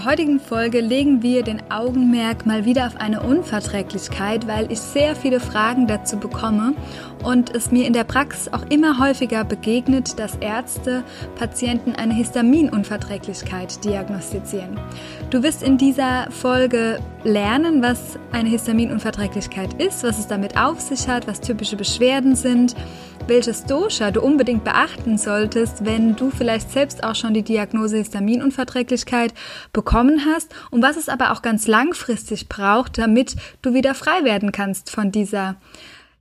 Der heutigen Folge legen wir den Augenmerk mal wieder auf eine Unverträglichkeit, weil ich sehr viele Fragen dazu bekomme und es mir in der Praxis auch immer häufiger begegnet, dass Ärzte Patienten eine Histaminunverträglichkeit diagnostizieren. Du wirst in dieser Folge lernen, was eine Histaminunverträglichkeit ist, was es damit auf sich hat, was typische Beschwerden sind welches Dosha du unbedingt beachten solltest, wenn du vielleicht selbst auch schon die Diagnose Histaminunverträglichkeit bekommen hast und was es aber auch ganz langfristig braucht, damit du wieder frei werden kannst von dieser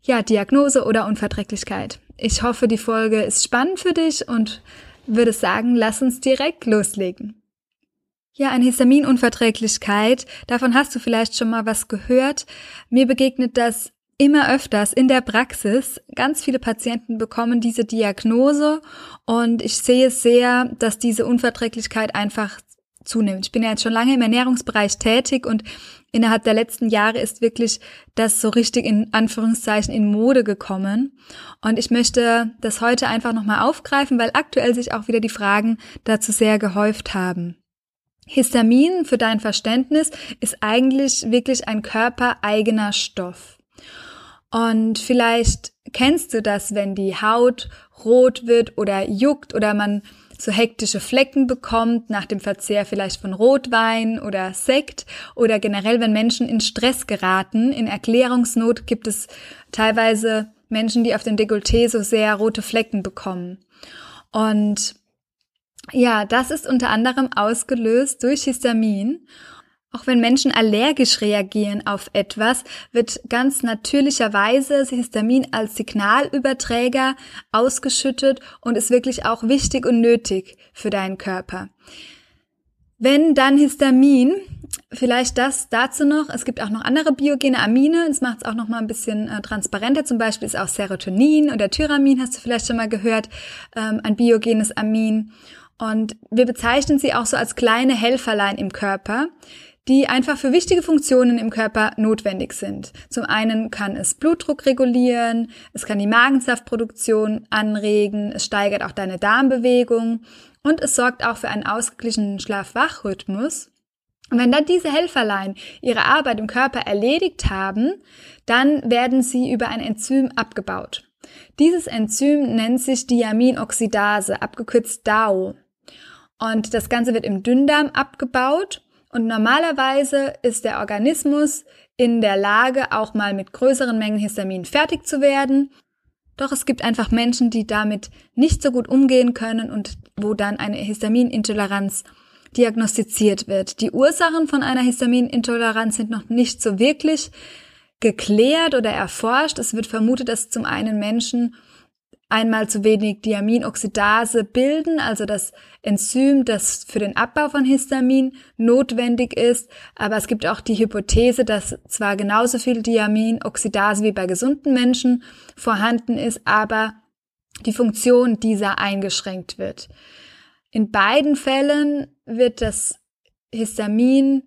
ja, Diagnose oder Unverträglichkeit. Ich hoffe, die Folge ist spannend für dich und würde sagen, lass uns direkt loslegen. Ja, eine Histaminunverträglichkeit, davon hast du vielleicht schon mal was gehört. Mir begegnet das immer öfters in der Praxis. Ganz viele Patienten bekommen diese Diagnose und ich sehe sehr, dass diese Unverträglichkeit einfach zunimmt. Ich bin ja jetzt schon lange im Ernährungsbereich tätig und innerhalb der letzten Jahre ist wirklich das so richtig in Anführungszeichen in Mode gekommen. Und ich möchte das heute einfach nochmal aufgreifen, weil aktuell sich auch wieder die Fragen dazu sehr gehäuft haben. Histamin, für dein Verständnis, ist eigentlich wirklich ein körpereigener Stoff. Und vielleicht kennst du das, wenn die Haut rot wird oder juckt oder man so hektische Flecken bekommt nach dem Verzehr vielleicht von Rotwein oder Sekt oder generell, wenn Menschen in Stress geraten. In Erklärungsnot gibt es teilweise Menschen, die auf dem Dekolleté so sehr rote Flecken bekommen. Und ja, das ist unter anderem ausgelöst durch Histamin. Auch wenn Menschen allergisch reagieren auf etwas, wird ganz natürlicherweise Histamin als Signalüberträger ausgeschüttet und ist wirklich auch wichtig und nötig für deinen Körper. Wenn dann Histamin, vielleicht das dazu noch, es gibt auch noch andere biogene Amine, es macht es auch noch mal ein bisschen äh, transparenter, zum Beispiel ist auch Serotonin oder Tyramin, hast du vielleicht schon mal gehört, ähm, ein biogenes Amin. Und wir bezeichnen sie auch so als kleine Helferlein im Körper die einfach für wichtige Funktionen im Körper notwendig sind. Zum einen kann es Blutdruck regulieren, es kann die Magensaftproduktion anregen, es steigert auch deine Darmbewegung und es sorgt auch für einen ausgeglichenen Schlaf-Wach-Rhythmus. Und wenn dann diese Helferlein ihre Arbeit im Körper erledigt haben, dann werden sie über ein Enzym abgebaut. Dieses Enzym nennt sich Diaminoxidase, abgekürzt DAO. Und das Ganze wird im Dünndarm abgebaut und normalerweise ist der Organismus in der Lage, auch mal mit größeren Mengen Histamin fertig zu werden. Doch es gibt einfach Menschen, die damit nicht so gut umgehen können und wo dann eine Histaminintoleranz diagnostiziert wird. Die Ursachen von einer Histaminintoleranz sind noch nicht so wirklich geklärt oder erforscht. Es wird vermutet, dass zum einen Menschen einmal zu wenig Diaminoxidase bilden, also das Enzym, das für den Abbau von Histamin notwendig ist. Aber es gibt auch die Hypothese, dass zwar genauso viel Diaminoxidase wie bei gesunden Menschen vorhanden ist, aber die Funktion dieser eingeschränkt wird. In beiden Fällen wird das Histamin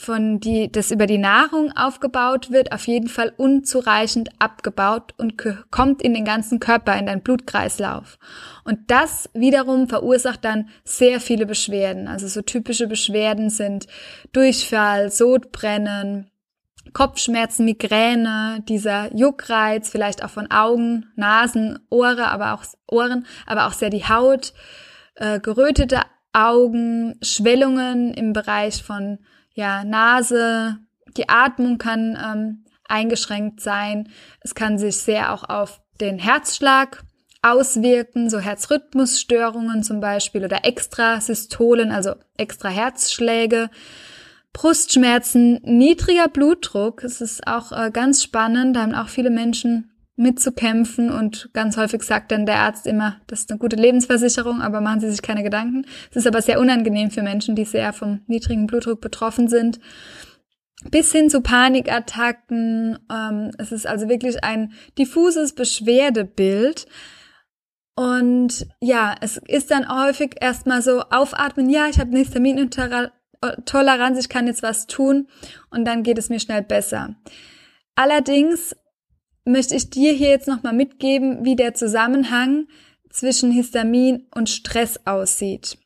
von die, das über die Nahrung aufgebaut wird, auf jeden Fall unzureichend abgebaut und kommt in den ganzen Körper, in deinen Blutkreislauf. Und das wiederum verursacht dann sehr viele Beschwerden. Also so typische Beschwerden sind Durchfall, Sodbrennen, Kopfschmerzen, Migräne, dieser Juckreiz, vielleicht auch von Augen, Nasen, Ohren, aber auch Ohren, aber auch sehr die Haut, äh, gerötete Augen, Schwellungen im Bereich von ja, Nase, die Atmung kann ähm, eingeschränkt sein. Es kann sich sehr auch auf den Herzschlag auswirken, so Herzrhythmusstörungen zum Beispiel oder Extrasystolen, also extra Herzschläge, Brustschmerzen, niedriger Blutdruck. Es ist auch äh, ganz spannend, da haben auch viele Menschen mitzukämpfen und ganz häufig sagt dann der Arzt immer, das ist eine gute Lebensversicherung, aber machen Sie sich keine Gedanken. Es ist aber sehr unangenehm für Menschen, die sehr vom niedrigen Blutdruck betroffen sind. Bis hin zu Panikattacken. Ähm, es ist also wirklich ein diffuses Beschwerdebild. Und ja, es ist dann häufig erstmal so aufatmen, ja, ich habe eine Histaminintoleranz, ich kann jetzt was tun und dann geht es mir schnell besser. Allerdings möchte ich dir hier jetzt nochmal mitgeben, wie der Zusammenhang zwischen Histamin und Stress aussieht.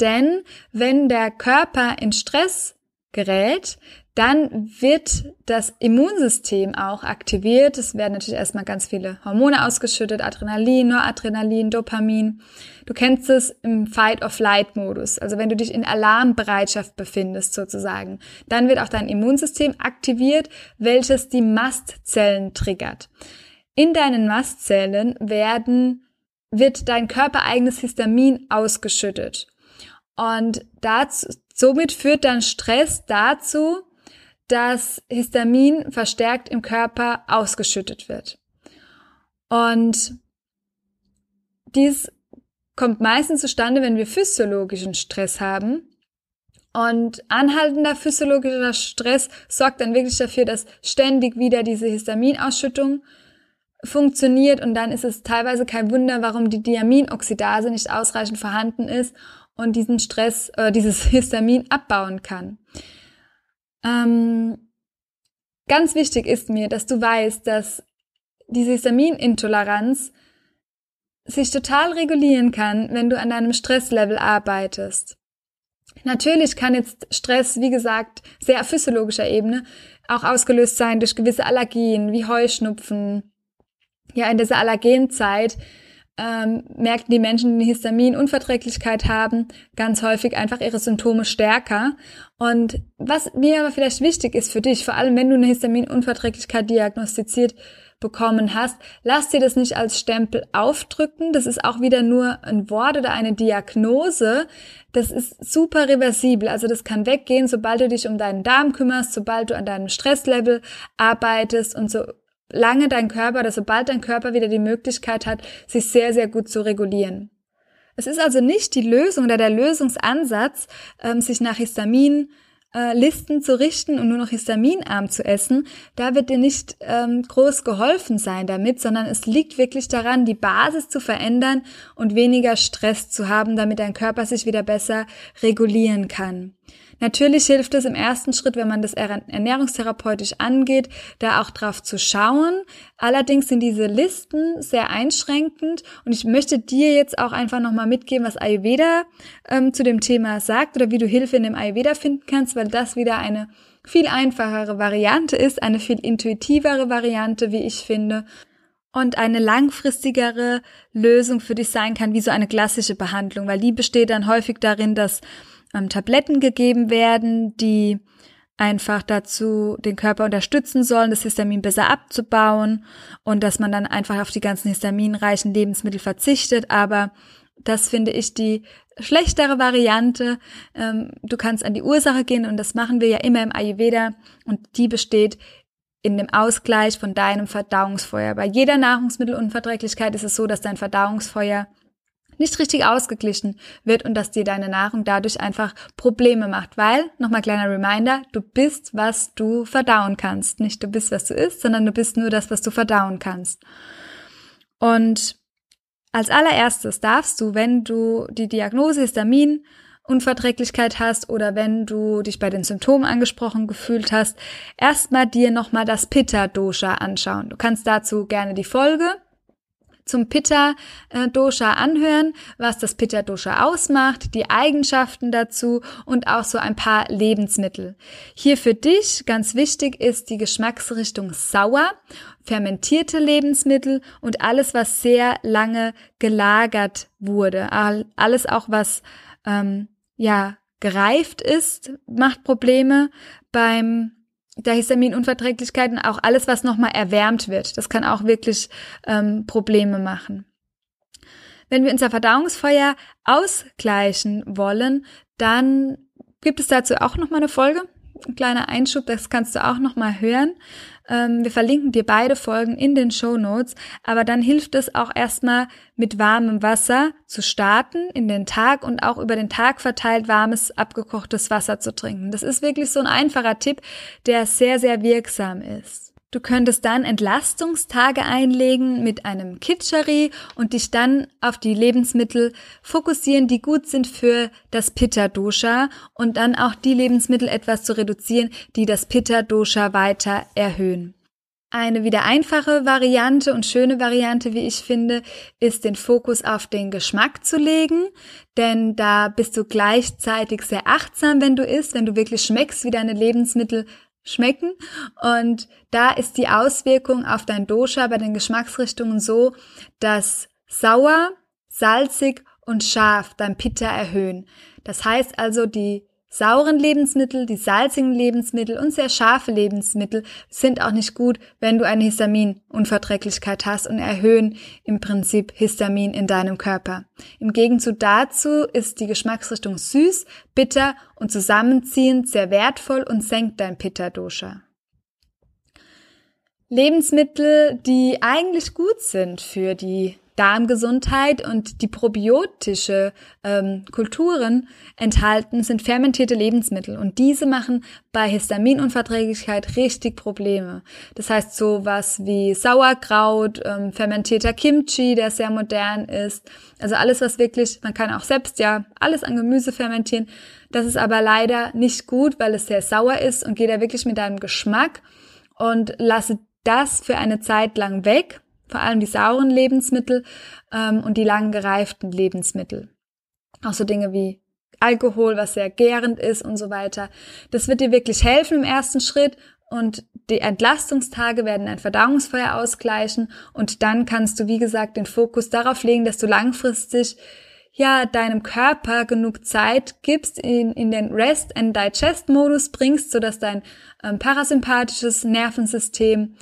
Denn wenn der Körper in Stress gerät, dann wird das Immunsystem auch aktiviert. Es werden natürlich erstmal ganz viele Hormone ausgeschüttet, Adrenalin, Noradrenalin, Dopamin. Du kennst es im Fight-of-Flight-Modus, also wenn du dich in Alarmbereitschaft befindest sozusagen. Dann wird auch dein Immunsystem aktiviert, welches die Mastzellen triggert. In deinen Mastzellen werden, wird dein körpereigenes Histamin ausgeschüttet. Und dazu, somit führt dann Stress dazu, dass Histamin verstärkt im Körper ausgeschüttet wird. Und dies kommt meistens zustande, wenn wir physiologischen Stress haben. Und anhaltender physiologischer Stress sorgt dann wirklich dafür, dass ständig wieder diese Histaminausschüttung funktioniert und dann ist es teilweise kein Wunder, warum die Diaminoxidase nicht ausreichend vorhanden ist und diesen Stress, äh, dieses Histamin abbauen kann. Ähm, ganz wichtig ist mir, dass du weißt, dass diese Histaminintoleranz sich total regulieren kann, wenn du an deinem Stresslevel arbeitest. Natürlich kann jetzt Stress, wie gesagt, sehr auf physiologischer Ebene auch ausgelöst sein durch gewisse Allergien wie Heuschnupfen. Ja, in dieser Allergenzeit ähm, merken die Menschen, die eine Histaminunverträglichkeit haben, ganz häufig einfach ihre Symptome stärker. Und was mir aber vielleicht wichtig ist für dich, vor allem wenn du eine Histaminunverträglichkeit diagnostiziert bekommen hast, lass dir das nicht als Stempel aufdrücken. Das ist auch wieder nur ein Wort oder eine Diagnose. Das ist super reversibel. Also das kann weggehen, sobald du dich um deinen Darm kümmerst, sobald du an deinem Stresslevel arbeitest und so lange dein Körper oder sobald dein Körper wieder die Möglichkeit hat, sich sehr, sehr gut zu regulieren. Es ist also nicht die Lösung oder der Lösungsansatz, ähm, sich nach Histamin äh, Listen zu richten und nur noch histaminarm zu essen, da wird dir nicht ähm, groß geholfen sein damit, sondern es liegt wirklich daran, die Basis zu verändern und weniger Stress zu haben, damit dein Körper sich wieder besser regulieren kann. Natürlich hilft es im ersten Schritt, wenn man das ernährungstherapeutisch angeht, da auch drauf zu schauen. Allerdings sind diese Listen sehr einschränkend und ich möchte dir jetzt auch einfach nochmal mitgeben, was Ayurveda ähm, zu dem Thema sagt oder wie du Hilfe in dem Ayurveda finden kannst, weil das wieder eine viel einfachere Variante ist, eine viel intuitivere Variante, wie ich finde und eine langfristigere Lösung für dich sein kann, wie so eine klassische Behandlung, weil die besteht dann häufig darin, dass ähm, Tabletten gegeben werden, die einfach dazu den Körper unterstützen sollen, das Histamin besser abzubauen und dass man dann einfach auf die ganzen histaminreichen Lebensmittel verzichtet. Aber das finde ich die schlechtere Variante. Ähm, du kannst an die Ursache gehen und das machen wir ja immer im Ayurveda und die besteht in dem Ausgleich von deinem Verdauungsfeuer. Bei jeder Nahrungsmittelunverträglichkeit ist es so, dass dein Verdauungsfeuer nicht richtig ausgeglichen wird und dass dir deine Nahrung dadurch einfach Probleme macht. Weil, nochmal kleiner Reminder, du bist, was du verdauen kannst. Nicht du bist, was du isst, sondern du bist nur das, was du verdauen kannst. Und als allererstes darfst du, wenn du die Diagnose Histamin Unverträglichkeit hast oder wenn du dich bei den Symptomen angesprochen gefühlt hast, erstmal dir nochmal das Pitta-Dosha anschauen. Du kannst dazu gerne die Folge zum Pitta-Dosha anhören, was das Pitta-Dosha ausmacht, die Eigenschaften dazu und auch so ein paar Lebensmittel. Hier für dich ganz wichtig ist die Geschmacksrichtung sauer, fermentierte Lebensmittel und alles, was sehr lange gelagert wurde. Alles auch, was ähm, ja gereift ist, macht Probleme beim der Histaminunverträglichkeiten auch alles, was nochmal erwärmt wird. Das kann auch wirklich ähm, Probleme machen. Wenn wir unser Verdauungsfeuer ausgleichen wollen, dann gibt es dazu auch nochmal eine Folge. Ein kleiner Einschub, das kannst du auch nochmal hören. Ähm, wir verlinken dir beide Folgen in den Show Notes. Aber dann hilft es auch erstmal mit warmem Wasser zu starten in den Tag und auch über den Tag verteilt warmes, abgekochtes Wasser zu trinken. Das ist wirklich so ein einfacher Tipp, der sehr, sehr wirksam ist. Du könntest dann Entlastungstage einlegen mit einem Kitscheri und dich dann auf die Lebensmittel fokussieren, die gut sind für das Pitta-Dosha und dann auch die Lebensmittel etwas zu reduzieren, die das Pitta-Dosha weiter erhöhen. Eine wieder einfache Variante und schöne Variante, wie ich finde, ist den Fokus auf den Geschmack zu legen, denn da bist du gleichzeitig sehr achtsam, wenn du isst, wenn du wirklich schmeckst, wie deine Lebensmittel schmecken. Und da ist die Auswirkung auf dein Dosha bei den Geschmacksrichtungen so, dass sauer, salzig und scharf dein Pitta erhöhen. Das heißt also, die sauren Lebensmittel, die salzigen Lebensmittel und sehr scharfe Lebensmittel sind auch nicht gut, wenn du eine Histaminunverträglichkeit hast und erhöhen im Prinzip Histamin in deinem Körper. Im Gegenzug dazu ist die Geschmacksrichtung süß, bitter und zusammenziehend sehr wertvoll und senkt dein Pitta-Dosha. Lebensmittel, die eigentlich gut sind für die Darmgesundheit und die probiotische ähm, Kulturen enthalten, sind fermentierte Lebensmittel. Und diese machen bei Histaminunverträglichkeit richtig Probleme. Das heißt sowas wie Sauerkraut, ähm, fermentierter Kimchi, der sehr modern ist. Also alles, was wirklich, man kann auch selbst ja alles an Gemüse fermentieren. Das ist aber leider nicht gut, weil es sehr sauer ist und geht da wirklich mit deinem Geschmack und lasse das für eine Zeit lang weg vor allem die sauren Lebensmittel ähm, und die lang gereiften Lebensmittel. Auch so Dinge wie Alkohol, was sehr gärend ist und so weiter. Das wird dir wirklich helfen im ersten Schritt und die Entlastungstage werden ein Verdauungsfeuer ausgleichen und dann kannst du, wie gesagt, den Fokus darauf legen, dass du langfristig ja deinem Körper genug Zeit gibst, in, in den Rest and Digest Modus bringst, sodass dein ähm, parasympathisches Nervensystem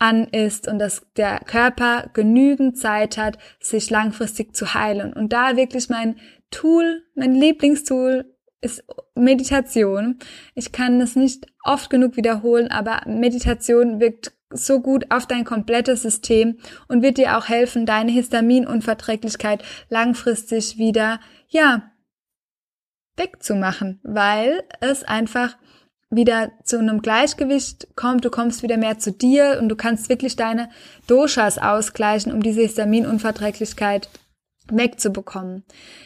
an ist und dass der Körper genügend Zeit hat, sich langfristig zu heilen. Und da wirklich mein Tool, mein Lieblingstool ist Meditation. Ich kann es nicht oft genug wiederholen, aber Meditation wirkt so gut auf dein komplettes System und wird dir auch helfen, deine Histaminunverträglichkeit langfristig wieder, ja, wegzumachen, weil es einfach wieder zu einem Gleichgewicht kommt, du kommst wieder mehr zu dir und du kannst wirklich deine Doshas ausgleichen, um diese Histaminunverträglichkeit wegzubekommen.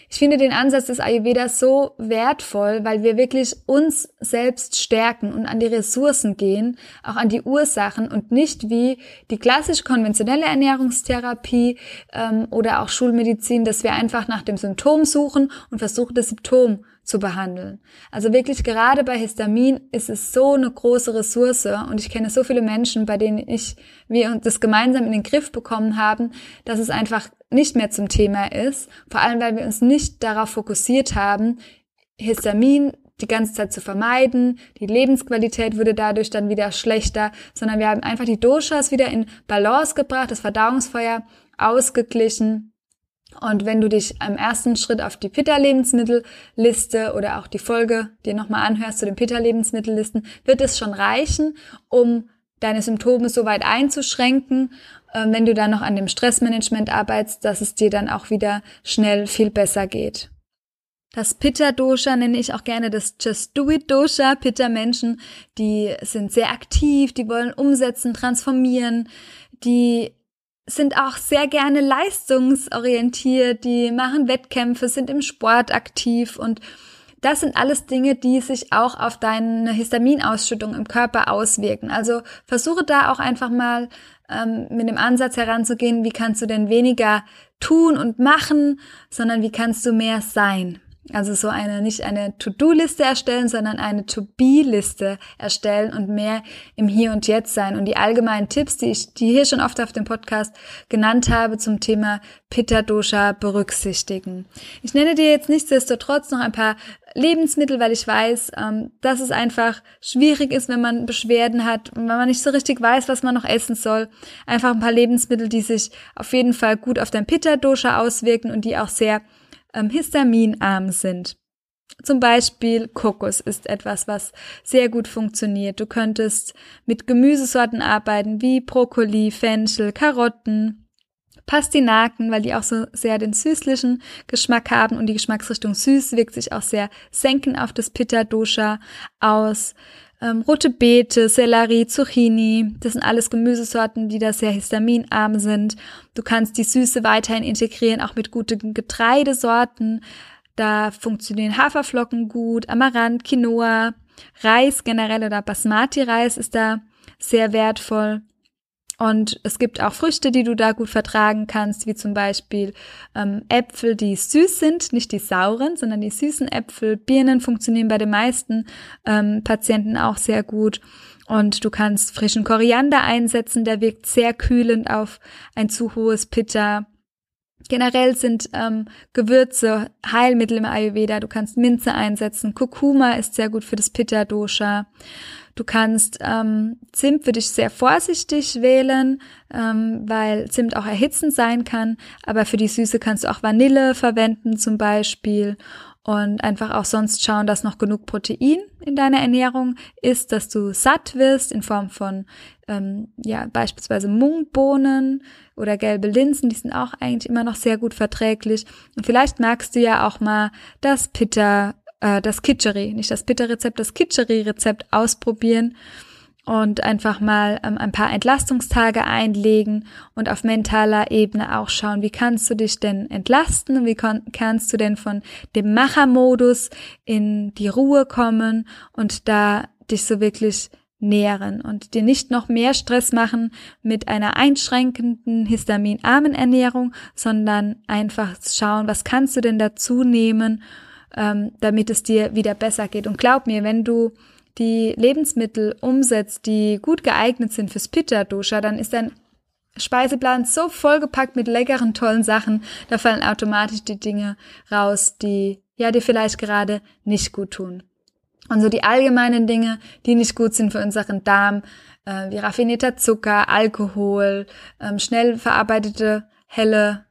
Ich finde den Ansatz des Ayurveda so wertvoll, weil wir wirklich uns selbst stärken und an die Ressourcen gehen, auch an die Ursachen und nicht wie die klassisch konventionelle Ernährungstherapie ähm, oder auch Schulmedizin, dass wir einfach nach dem Symptom suchen und versuchen, das Symptom zu behandeln. Also wirklich gerade bei Histamin ist es so eine große Ressource und ich kenne so viele Menschen, bei denen ich, wir das gemeinsam in den Griff bekommen haben, dass es einfach nicht mehr zum Thema ist. Vor allem, weil wir uns nicht darauf fokussiert haben, Histamin die ganze Zeit zu vermeiden. Die Lebensqualität wurde dadurch dann wieder schlechter, sondern wir haben einfach die Doshas wieder in Balance gebracht, das Verdauungsfeuer ausgeglichen und wenn du dich im ersten Schritt auf die Pitta-Lebensmittelliste oder auch die Folge dir nochmal anhörst zu den Pitta-Lebensmittellisten, wird es schon reichen, um deine Symptome so weit einzuschränken, äh, wenn du dann noch an dem Stressmanagement arbeitest, dass es dir dann auch wieder schnell viel besser geht. Das Pitta-Dosha nenne ich auch gerne das Just Do It Dosha. Pitta-Menschen, die sind sehr aktiv, die wollen umsetzen, transformieren, die sind auch sehr gerne leistungsorientiert, die machen Wettkämpfe, sind im Sport aktiv und das sind alles Dinge, die sich auch auf deine Histaminausschüttung im Körper auswirken. Also versuche da auch einfach mal ähm, mit dem Ansatz heranzugehen, wie kannst du denn weniger tun und machen, sondern wie kannst du mehr sein. Also so eine, nicht eine To-Do-Liste erstellen, sondern eine To-Be-Liste erstellen und mehr im Hier und Jetzt sein. Und die allgemeinen Tipps, die ich die hier schon oft auf dem Podcast genannt habe zum Thema Pitta-Dosha berücksichtigen. Ich nenne dir jetzt nichtsdestotrotz noch ein paar Lebensmittel, weil ich weiß, ähm, dass es einfach schwierig ist, wenn man Beschwerden hat wenn man nicht so richtig weiß, was man noch essen soll. Einfach ein paar Lebensmittel, die sich auf jeden Fall gut auf dein Pitta-Dosha auswirken und die auch sehr ähm, histaminarm sind. Zum Beispiel Kokos ist etwas, was sehr gut funktioniert. Du könntest mit Gemüsesorten arbeiten wie Brokkoli, Fenchel, Karotten, Pastinaken, weil die auch so sehr den süßlichen Geschmack haben und die Geschmacksrichtung süß wirkt sich auch sehr senken auf das Pitta Dosha aus. Ähm, rote Beete, Sellerie, Zucchini, das sind alles Gemüsesorten, die da sehr histaminarm sind. Du kannst die Süße weiterhin integrieren, auch mit guten Getreidesorten. Da funktionieren Haferflocken gut, Amaranth, Quinoa, Reis generell oder Basmati-Reis ist da sehr wertvoll. Und es gibt auch Früchte, die du da gut vertragen kannst, wie zum Beispiel ähm, Äpfel, die süß sind, nicht die sauren, sondern die süßen Äpfel. Birnen funktionieren bei den meisten ähm, Patienten auch sehr gut. Und du kannst frischen Koriander einsetzen, der wirkt sehr kühlend auf ein zu hohes Pitta. Generell sind ähm, Gewürze Heilmittel im Ayurveda. Du kannst Minze einsetzen. Kurkuma ist sehr gut für das Pitta-Dosha. Du kannst ähm, Zimt würde ich sehr vorsichtig wählen, ähm, weil Zimt auch erhitzend sein kann. Aber für die Süße kannst du auch Vanille verwenden zum Beispiel und einfach auch sonst schauen, dass noch genug Protein in deiner Ernährung ist, dass du satt wirst in Form von ähm, ja beispielsweise Mungbohnen oder gelbe Linsen, die sind auch eigentlich immer noch sehr gut verträglich. Und vielleicht magst du ja auch mal das Pitta äh, das Kitscheri, nicht das Bitterrezept, das Kitscheri-Rezept ausprobieren und einfach mal ähm, ein paar Entlastungstage einlegen und auf mentaler Ebene auch schauen, wie kannst du dich denn entlasten, wie kannst du denn von dem Machermodus in die Ruhe kommen und da dich so wirklich nähren und dir nicht noch mehr Stress machen mit einer einschränkenden, histaminarmen Ernährung, sondern einfach schauen, was kannst du denn dazu nehmen, ähm, damit es dir wieder besser geht. Und glaub mir, wenn du die Lebensmittel umsetzt, die gut geeignet sind fürs Pitta-Dosha, dann ist dein Speiseplan so vollgepackt mit leckeren, tollen Sachen, da fallen automatisch die Dinge raus, die ja dir vielleicht gerade nicht gut tun. Und so die allgemeinen Dinge, die nicht gut sind für unseren Darm, äh, wie raffinierter Zucker, Alkohol, ähm, schnell verarbeitete helle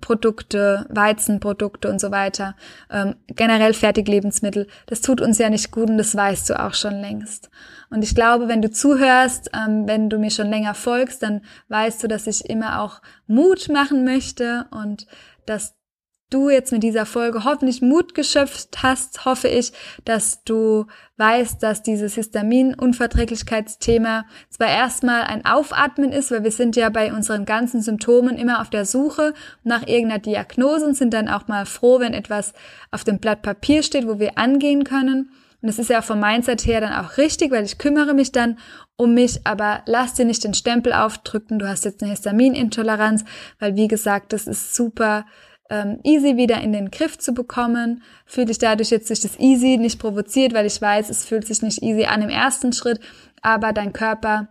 Produkte, Weizenprodukte und so weiter, ähm, generell Fertiglebensmittel, das tut uns ja nicht gut und das weißt du auch schon längst. Und ich glaube, wenn du zuhörst, ähm, wenn du mir schon länger folgst, dann weißt du, dass ich immer auch Mut machen möchte und dass du jetzt mit dieser Folge hoffentlich Mut geschöpft hast, hoffe ich, dass du weißt, dass dieses Histaminunverträglichkeitsthema zwar erstmal ein Aufatmen ist, weil wir sind ja bei unseren ganzen Symptomen immer auf der Suche nach irgendeiner Diagnose und sind dann auch mal froh, wenn etwas auf dem Blatt Papier steht, wo wir angehen können. Und das ist ja vom Mindset her dann auch richtig, weil ich kümmere mich dann um mich, aber lass dir nicht den Stempel aufdrücken, du hast jetzt eine Histaminintoleranz, weil wie gesagt, das ist super ähm, easy wieder in den Griff zu bekommen. Fühle dich dadurch jetzt durch das easy nicht provoziert, weil ich weiß, es fühlt sich nicht easy an im ersten Schritt, aber dein Körper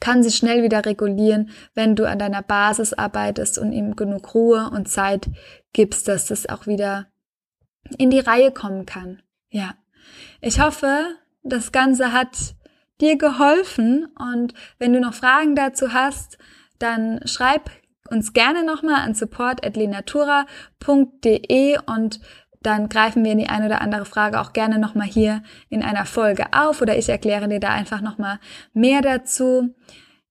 kann sich schnell wieder regulieren, wenn du an deiner Basis arbeitest und ihm genug Ruhe und Zeit gibst, dass das auch wieder in die Reihe kommen kann. Ja. Ich hoffe, das Ganze hat dir geholfen und wenn du noch Fragen dazu hast, dann schreib uns gerne nochmal an support.lenatura.de und dann greifen wir in die eine oder andere Frage auch gerne nochmal hier in einer Folge auf oder ich erkläre dir da einfach nochmal mehr dazu.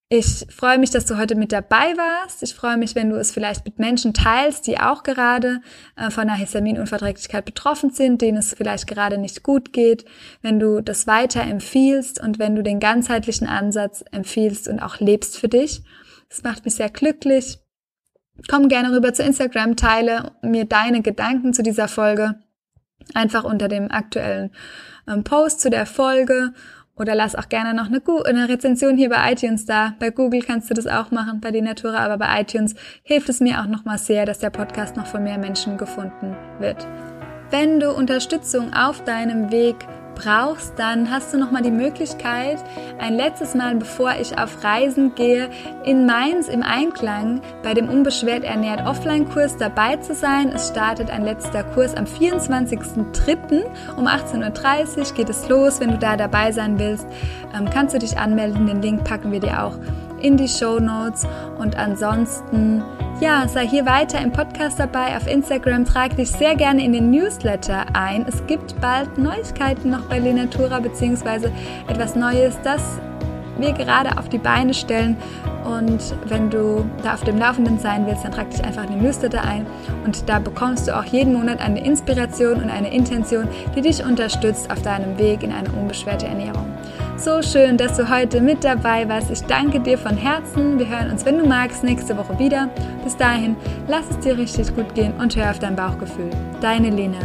Ich freue mich, dass du heute mit dabei warst. Ich freue mich, wenn du es vielleicht mit Menschen teilst, die auch gerade äh, von einer Histaminunverträglichkeit betroffen sind, denen es vielleicht gerade nicht gut geht, wenn du das weiter empfiehlst und wenn du den ganzheitlichen Ansatz empfiehlst und auch lebst für dich. Das macht mich sehr glücklich. Komm gerne rüber zu Instagram, teile mir deine Gedanken zu dieser Folge einfach unter dem aktuellen ähm, Post zu der Folge oder lass auch gerne noch eine, eine, Rezension hier bei iTunes da. Bei Google kannst du das auch machen, bei die Natura, aber bei iTunes hilft es mir auch nochmal sehr, dass der Podcast noch von mehr Menschen gefunden wird. Wenn du Unterstützung auf deinem Weg brauchst, dann hast du noch mal die Möglichkeit, ein letztes Mal, bevor ich auf Reisen gehe, in Mainz im Einklang bei dem Unbeschwert ernährt Offline-Kurs dabei zu sein. Es startet ein letzter Kurs am 24.03. um 18.30 Uhr geht es los. Wenn du da dabei sein willst, ähm, kannst du dich anmelden. Den Link packen wir dir auch in die Show Notes. Und ansonsten Ja, sei hier weiter im Podcast dabei. Auf Instagram trag dich sehr gerne in den Newsletter ein. Es gibt bald Neuigkeiten noch bei Lenatura, beziehungsweise etwas Neues, das wir gerade auf die Beine stellen. Und wenn du da auf dem Laufenden sein willst, dann trag dich einfach in den Newsletter ein. Und da bekommst du auch jeden Monat eine Inspiration und eine Intention, die dich unterstützt auf deinem Weg in eine unbeschwerte Ernährung. So schön, dass du heute mit dabei warst. Ich danke dir von Herzen. Wir hören uns, wenn du magst, nächste Woche wieder. Bis dahin, lass es dir richtig gut gehen und hör auf dein Bauchgefühl. Deine Lena.